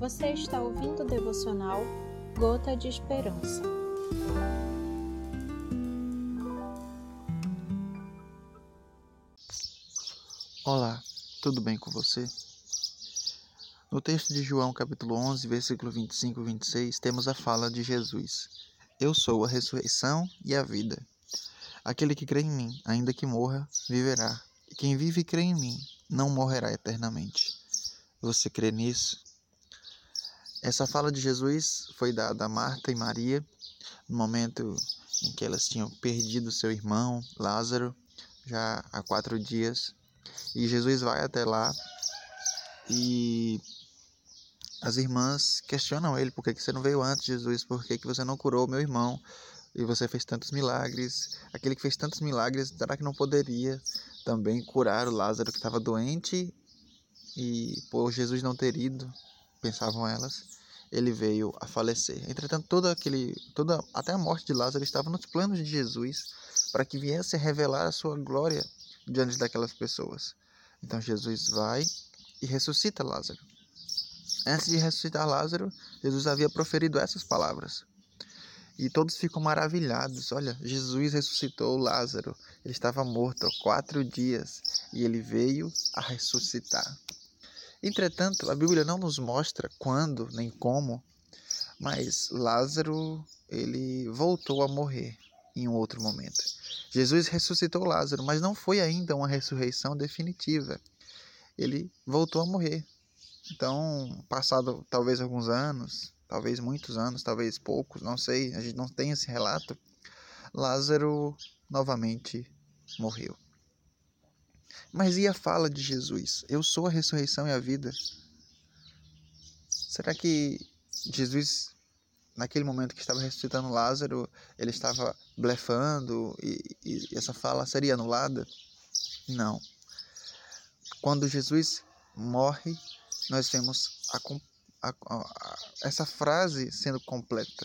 Você está ouvindo o devocional Gota de Esperança. Olá, tudo bem com você? No texto de João, capítulo 11, versículo 25 e 26, temos a fala de Jesus: Eu sou a ressurreição e a vida. Aquele que crê em mim, ainda que morra, viverá. E quem vive e crê em mim, não morrerá eternamente. Você crê nisso? Essa fala de Jesus foi dada a Marta e Maria no momento em que elas tinham perdido seu irmão Lázaro já há quatro dias. E Jesus vai até lá e as irmãs questionam ele: por que você não veio antes, Jesus? Por que você não curou meu irmão? E você fez tantos milagres. Aquele que fez tantos milagres, será que não poderia também curar o Lázaro que estava doente? E por Jesus não ter ido, pensavam elas, ele veio a falecer. Entretanto, todo aquele, toda, até a morte de Lázaro estava nos planos de Jesus para que viesse a revelar a sua glória diante daquelas pessoas. Então Jesus vai e ressuscita Lázaro. Antes de ressuscitar Lázaro, Jesus havia proferido essas palavras. E todos ficam maravilhados. Olha, Jesus ressuscitou Lázaro. Ele estava morto há quatro dias e ele veio a ressuscitar. Entretanto, a Bíblia não nos mostra quando nem como, mas Lázaro ele voltou a morrer em um outro momento. Jesus ressuscitou Lázaro, mas não foi ainda uma ressurreição definitiva. Ele voltou a morrer. Então, passado talvez alguns anos, talvez muitos anos, talvez poucos, não sei, a gente não tem esse relato. Lázaro novamente morreu. Mas e a fala de Jesus? Eu sou a ressurreição e a vida. Será que Jesus, naquele momento que estava ressuscitando Lázaro, ele estava blefando e, e essa fala seria anulada? Não. Quando Jesus morre, nós vemos a, a, a, essa frase sendo completa,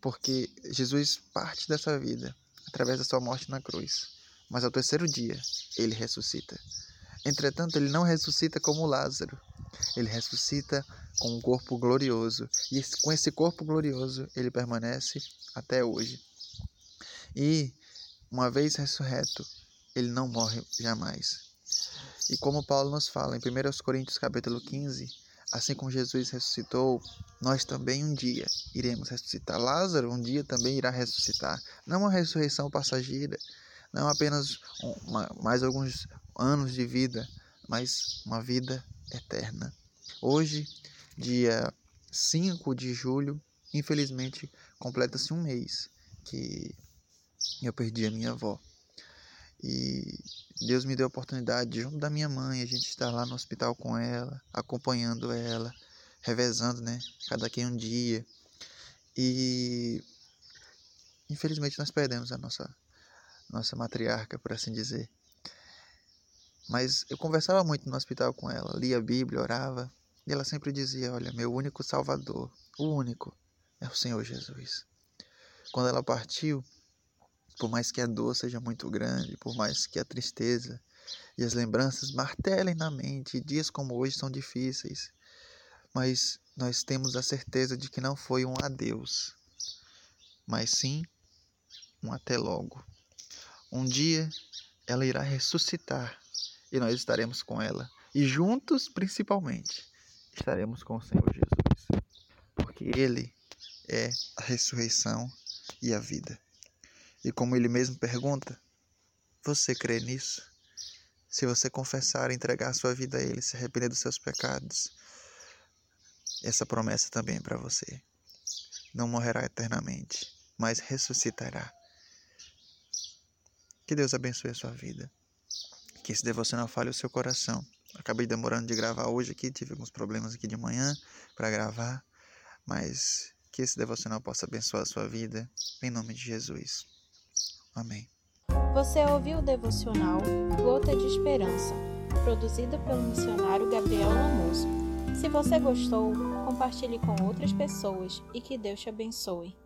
porque Jesus parte dessa vida através da sua morte na cruz mas ao terceiro dia ele ressuscita. Entretanto, ele não ressuscita como Lázaro, ele ressuscita com um corpo glorioso, e com esse corpo glorioso ele permanece até hoje. E, uma vez ressurreto, ele não morre jamais. E como Paulo nos fala em 1 Coríntios capítulo 15, assim como Jesus ressuscitou, nós também um dia iremos ressuscitar. Lázaro um dia também irá ressuscitar. Não uma ressurreição passageira, não apenas uma, mais alguns anos de vida, mas uma vida eterna. Hoje, dia 5 de julho, infelizmente, completa-se um mês que eu perdi a minha avó. E Deus me deu a oportunidade, junto da minha mãe, a gente estar lá no hospital com ela, acompanhando ela, revezando, né? Cada quem um dia. E infelizmente nós perdemos a nossa nossa matriarca, por assim dizer. Mas eu conversava muito no hospital com ela, lia a Bíblia, orava, e ela sempre dizia: Olha, meu único Salvador, o único, é o Senhor Jesus. Quando ela partiu, por mais que a dor seja muito grande, por mais que a tristeza e as lembranças martelem na mente, dias como hoje são difíceis, mas nós temos a certeza de que não foi um adeus, mas sim um até logo. Um dia ela irá ressuscitar e nós estaremos com ela. E juntos, principalmente, estaremos com o Senhor Jesus. Porque Ele é a ressurreição e a vida. E como Ele mesmo pergunta, você crê nisso? Se você confessar, entregar sua vida a Ele, se arrepender dos seus pecados, essa promessa também é para você. Não morrerá eternamente, mas ressuscitará. Que Deus abençoe a sua vida. Que esse devocional fale o seu coração. Acabei demorando de gravar hoje aqui, tive alguns problemas aqui de manhã para gravar, mas que esse devocional possa abençoar a sua vida, em nome de Jesus. Amém. Você ouviu o devocional Gota de Esperança, produzido pelo missionário Gabriel Lamoso. Se você gostou, compartilhe com outras pessoas e que Deus te abençoe.